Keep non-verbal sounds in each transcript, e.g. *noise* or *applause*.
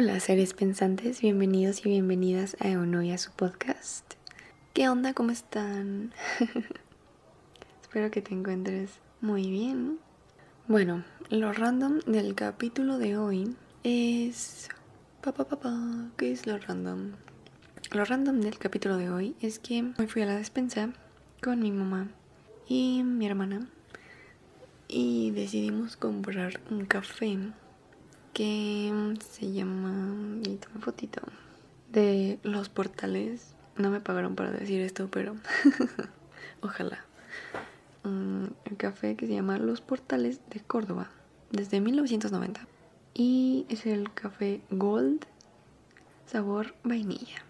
seres pensantes, bienvenidos y bienvenidas a Eono a su podcast. ¿Qué onda? ¿Cómo están? *laughs* Espero que te encuentres muy bien. Bueno, lo random del capítulo de hoy es... Papá, papá, ¿qué es lo random? Lo random del capítulo de hoy es que hoy fui a la despensa con mi mamá y mi hermana y decidimos comprar un café que se llama, y toma fotito, de los portales. No me pagaron para decir esto, pero *laughs* ojalá. Mm, café que se llama Los Portales de Córdoba, desde 1990. Y es el café Gold, sabor vainilla.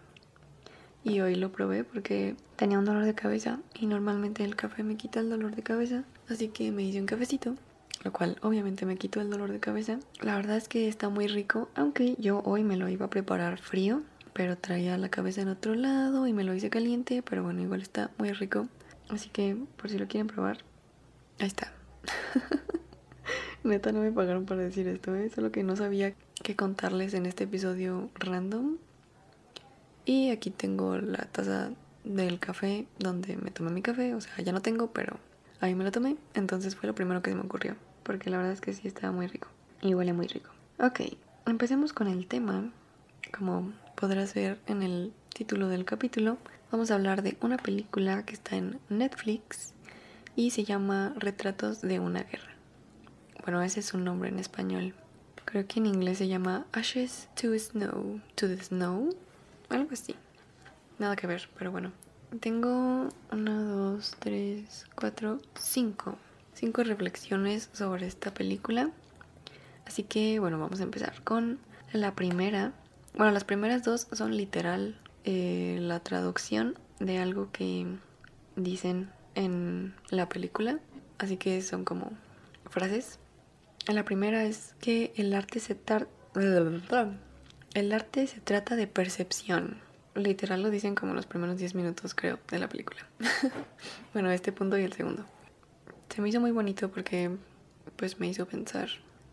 Y hoy lo probé porque tenía un dolor de cabeza y normalmente el café me quita el dolor de cabeza. Así que me hice un cafecito lo cual obviamente me quitó el dolor de cabeza. La verdad es que está muy rico, aunque yo hoy me lo iba a preparar frío, pero traía la cabeza en otro lado y me lo hice caliente, pero bueno, igual está muy rico. Así que por si lo quieren probar, ahí está. *laughs* Neta no me pagaron para decir esto, ¿eh? solo que no sabía qué contarles en este episodio random. Y aquí tengo la taza del café donde me tomé mi café, o sea, ya no tengo, pero ahí me lo tomé, entonces fue lo primero que se me ocurrió porque la verdad es que sí estaba muy rico y huele muy rico. Ok, empecemos con el tema. Como podrás ver en el título del capítulo, vamos a hablar de una película que está en Netflix y se llama Retratos de una guerra. Bueno, ese es su nombre en español. Creo que en inglés se llama Ashes to Snow, to the Snow, algo así. Nada que ver, pero bueno. Tengo una, dos, tres, cuatro, cinco cinco reflexiones sobre esta película. Así que bueno, vamos a empezar con la primera. Bueno, las primeras dos son literal eh, la traducción de algo que dicen en la película. Así que son como frases. La primera es que el arte se el arte se trata de percepción. Literal lo dicen como los primeros 10 minutos, creo, de la película. *laughs* bueno, este punto y el segundo se me hizo muy bonito porque pues me hizo pensar.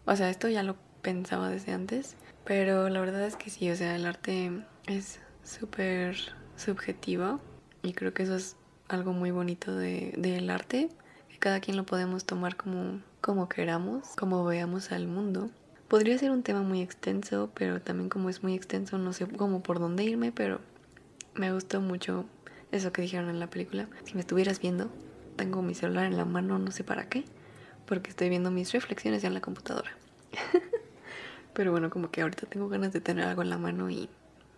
O sea, esto ya lo pensaba desde antes, pero la verdad es que sí, o sea, el arte es súper subjetivo y creo que eso es algo muy bonito del de, arte, que cada quien lo podemos tomar como, como queramos, como veamos al mundo. Podría ser un tema muy extenso, pero también como es muy extenso no sé cómo por dónde irme, pero me gustó mucho eso que dijeron en la película. Si me estuvieras viendo, tengo mi celular en la mano, no sé para qué, porque estoy viendo mis reflexiones ya en la computadora. *laughs* Pero bueno, como que ahorita tengo ganas de tener algo en la mano y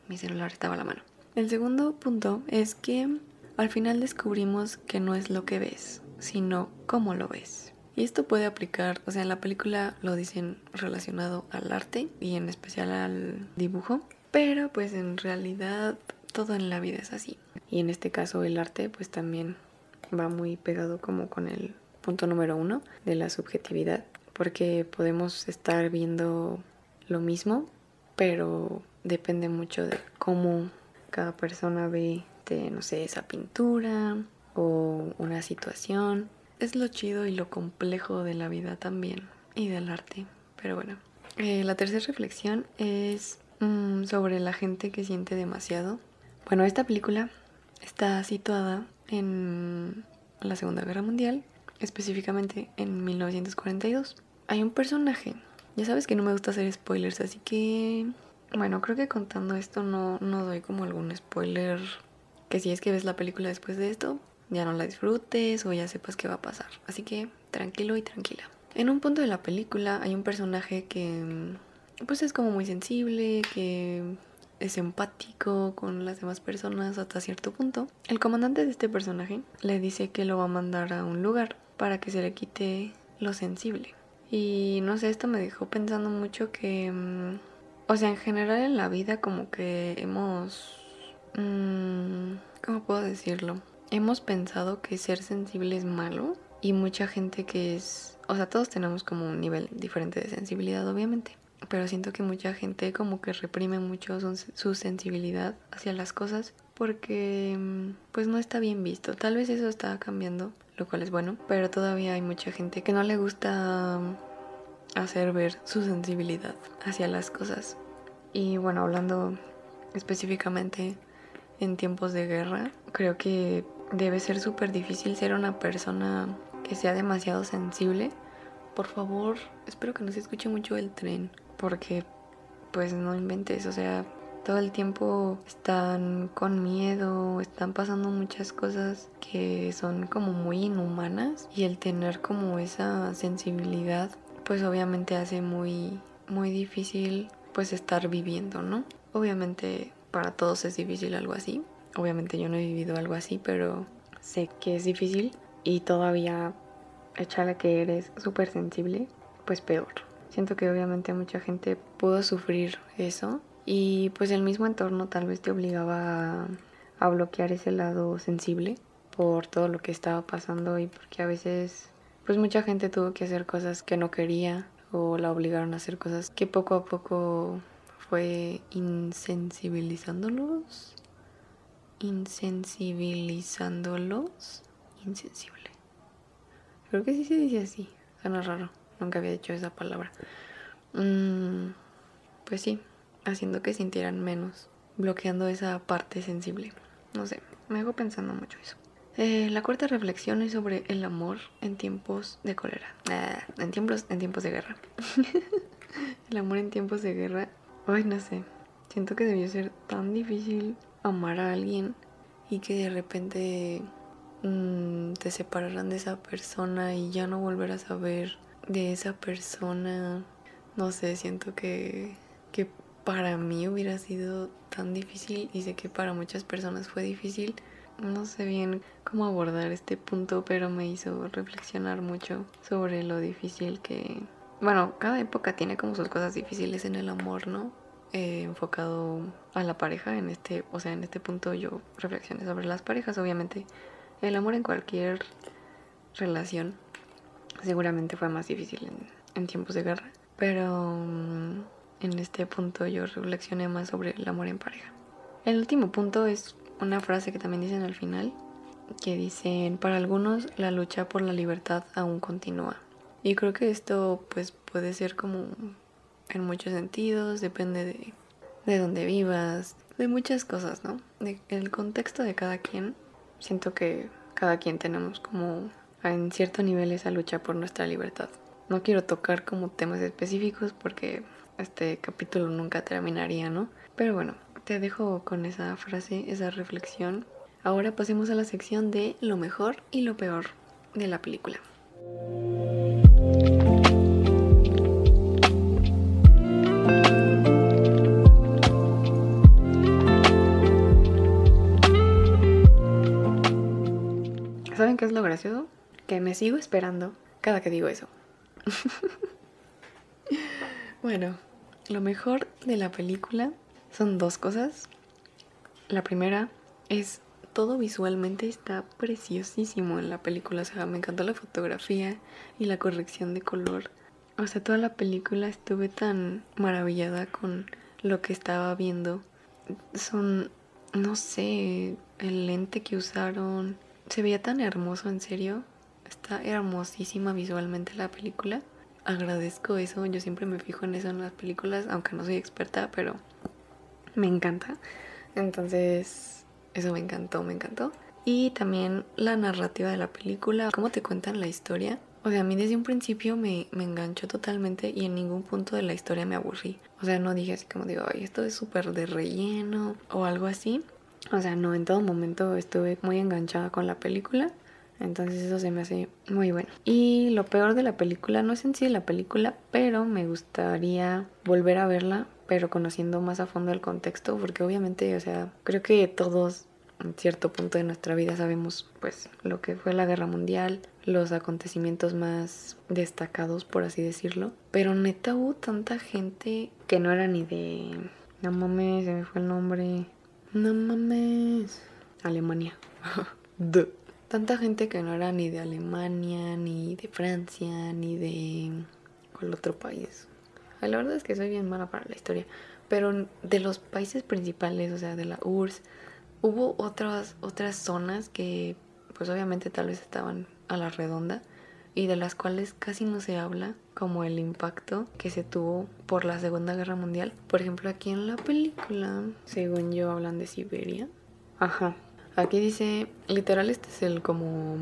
mi celular estaba a la mano. El segundo punto es que al final descubrimos que no es lo que ves, sino cómo lo ves. Y esto puede aplicar, o sea, en la película lo dicen relacionado al arte y en especial al dibujo, pero pues en realidad todo en la vida es así. Y en este caso el arte pues también va muy pegado como con el punto número uno de la subjetividad, porque podemos estar viendo lo mismo, pero depende mucho de cómo cada persona ve, de, no sé, esa pintura o una situación. Es lo chido y lo complejo de la vida también y del arte. Pero bueno, eh, la tercera reflexión es mm, sobre la gente que siente demasiado. Bueno, esta película está situada en la Segunda Guerra Mundial, específicamente en 1942. Hay un personaje, ya sabes que no me gusta hacer spoilers, así que bueno, creo que contando esto no, no doy como algún spoiler que si es que ves la película después de esto, ya no la disfrutes o ya sepas qué va a pasar. Así que tranquilo y tranquila. En un punto de la película hay un personaje que pues es como muy sensible, que es empático con las demás personas hasta cierto punto. El comandante de este personaje le dice que lo va a mandar a un lugar para que se le quite lo sensible. Y no sé, esto me dejó pensando mucho que, mm, o sea, en general en la vida como que hemos, mm, ¿cómo puedo decirlo? Hemos pensado que ser sensible es malo y mucha gente que es, o sea, todos tenemos como un nivel diferente de sensibilidad, obviamente pero siento que mucha gente como que reprime mucho su, sensibilidad hacia las cosas porque mm, pues no está bien visto. Tal vez eso está cambiando, lo cual es bueno, pero todavía hay mucha gente que no le gusta mm, hacer ver su sensibilidad hacia las cosas. Y bueno, hablando específicamente en tiempos de guerra, creo que debe ser súper difícil ser una persona que sea demasiado sensible. Por favor, espero que no se escuche mucho el tren, porque pues no inventes, o sea, todo el tiempo están con miedo, están pasando muchas cosas que son como muy inhumanas y el tener como esa sensibilidad pues obviamente hace muy muy difícil pues estar viviendo, ¿no? Obviamente para todos es difícil algo así. Obviamente yo no he vivido algo así, pero sé que es difícil y todavía echarle que eres súper sensible, pues peor. Siento que obviamente mucha gente pudo sufrir eso. Y pues el mismo entorno tal vez te obligaba a, bloquear ese lado sensible por todo lo que estaba pasando y porque a veces pues mucha gente tuvo que hacer cosas que no quería o la obligaron a hacer cosas que poco a poco fue insensibilizándolos, insensibilizándolos, insensible. Creo que sí se dice así, suena raro, nunca había dicho esa palabra. Mm, pues sí, haciendo que sintieran menos, bloqueando esa parte sensible. No sé, me hago pensando mucho eso. Eh, la cuarta reflexión es sobre el amor en tiempos de cólera. En, tiempos, en tiempos de guerra. *laughs* el amor en tiempos de guerra Ay, no sé. Siento que debió ser tan difícil amar a alguien y que de repente mm, te separaran de esa persona y ya no volver a saber de esa persona. No sé, siento que, que para mí hubiera sido tan difícil y sé que para muchas personas fue difícil. No sé bien cómo abordar este punto, pero me hizo reflexionar mucho sobre lo difícil que... Bueno, cada época tiene como sus cosas difíciles en el amor, ¿no? Enfocado a la pareja en este, o sea, en este punto yo reflexioné sobre las parejas, obviamente el amor en cualquier relación seguramente fue más difícil en, tiempos de guerra, pero mm, en este punto yo reflexioné más sobre el amor en pareja. El último punto es una frase que también dicen al final, que dicen, para algunos la lucha por la libertad aún continúa. Y creo que esto pues puede ser como en muchos sentidos, depende de, de dónde vivas, de muchas cosas, ¿no? De, el contexto de cada quien. Siento que cada quien tenemos como en cierto nivel esa lucha por nuestra libertad. No quiero tocar como temas específicos porque este capítulo nunca terminaría, ¿no? Pero bueno, te dejo con esa frase, esa reflexión. Ahora pasemos a la sección de lo mejor y lo peor de la película. qué es lo gracioso? Que me sigo esperando cada que digo eso. *laughs* bueno, lo mejor de la película son dos cosas. La primera es todo visualmente está preciosísimo en la película. O sea, me encantó la fotografía y la corrección de color. O sea, toda la película estuve tan maravillada con lo que estaba viendo. Son, no sé, el lente que usaron, se veía tan hermoso, en serio. Está hermosísima visualmente la película. Agradezco eso, yo siempre me fijo en eso en las películas, aunque no soy experta, pero me encanta. Entonces, eso me encantó, me encantó. Y también la narrativa de la película, cómo te cuentan la historia. O sea, a mí desde un principio me, me enganchó totalmente y en ningún punto de la historia me aburrí. O sea, no dije así como digo, ay, esto es súper de relleno o algo así. O sea, no, en todo momento estuve muy enganchada con la película. Entonces eso se me hace muy bueno. Y lo peor de la película no es en sí la película, pero me gustaría volver a verla, pero conociendo más a fondo el contexto, porque obviamente, o sea, creo que todos en cierto punto de nuestra vida sabemos pues lo que fue la guerra mundial, los acontecimientos más destacados, por así decirlo. Pero neta hubo tanta gente que no era ni de... No mames, se me fue el nombre. No mames. Alemania. *laughs* Tanta gente que no era ni de Alemania, ni de Francia, ni de... ¿Cuál otro país? La verdad es que soy bien mala para la historia. Pero de los países principales, o sea, de la URSS, hubo otras, otras zonas que, pues obviamente tal vez estaban a la redonda. y de las cuales casi no se habla, como el impacto que se tuvo por la Segunda Guerra Mundial. Por ejemplo, aquí en la película, según yo, hablan de Siberia. Ajá. Aquí dice, literal, este es el como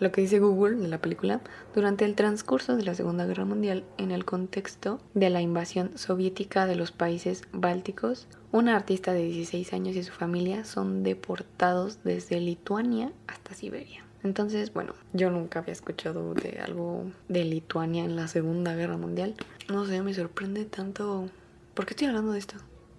lo que dice Google de la película, durante el transcurso de la Segunda Guerra Mundial, en el contexto de la invasión soviética de los países bálticos, un artista de 16 años y su familia son deportados desde Lituania hasta Siberia. Entonces, bueno, yo nunca había escuchado de algo de Lituania en la Segunda Guerra Mundial. No sé, me sorprende tanto... ¿Por qué estoy hablando de esto?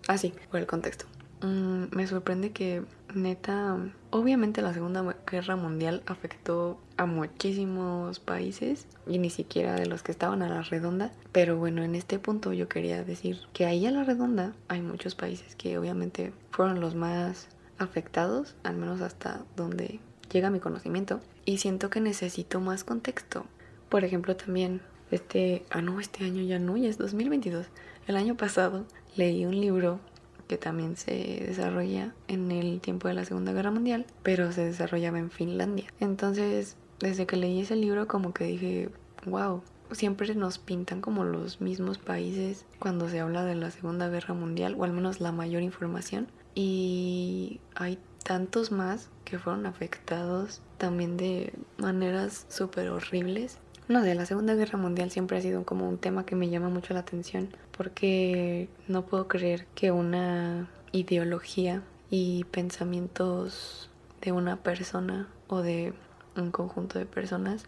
Ah, sí, por el contexto. Mm, me sorprende que neta, obviamente la Segunda Guerra Mundial afectó a muchísimos países y ni siquiera de los que estaban a la redonda. Pero bueno, en este punto yo quería decir que ahí a la redonda hay muchos países que obviamente fueron los más afectados, al menos hasta donde llega mi conocimiento. Y siento que necesito más contexto. Por ejemplo, también este, ah no, este año ya no, es 2022. El año pasado leí un libro que también se desarrolla en el tiempo de la Segunda Guerra Mundial, pero se desarrollaba en Finlandia. Entonces, desde que leí ese libro como que dije, wow, siempre nos pintan como los mismos países cuando se habla de la Segunda Guerra Mundial, o al menos la mayor información. Y hay tantos más que fueron afectados también de maneras súper horribles no sé, la Segunda Guerra Mundial siempre ha sido como un tema que me llama mucho la atención porque no puedo creer que una ideología y pensamientos de una persona o de un conjunto de personas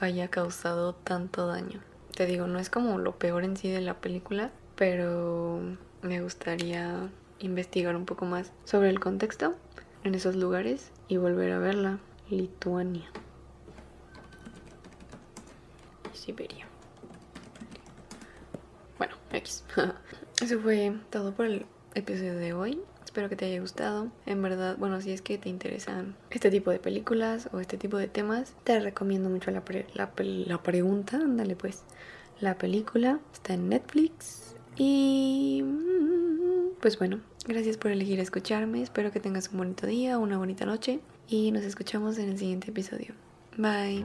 haya causado tanto daño. Te digo, no es como lo peor en sí de la película, pero me gustaría investigar un poco más sobre el contexto en esos lugares y volver a verla. Lituania. Siberia. Bueno, X. *laughs* Eso fue todo por el episodio de hoy. Espero que te haya gustado. En verdad, bueno, si es que te interesan este tipo de películas o este tipo de temas, te recomiendo mucho la, la, pregunta. Ándale, pues. La película está en Netflix. Y. Pues bueno, gracias por elegir escucharme. Espero que tengas un bonito día, una bonita noche. Y nos escuchamos en el siguiente episodio. Bye.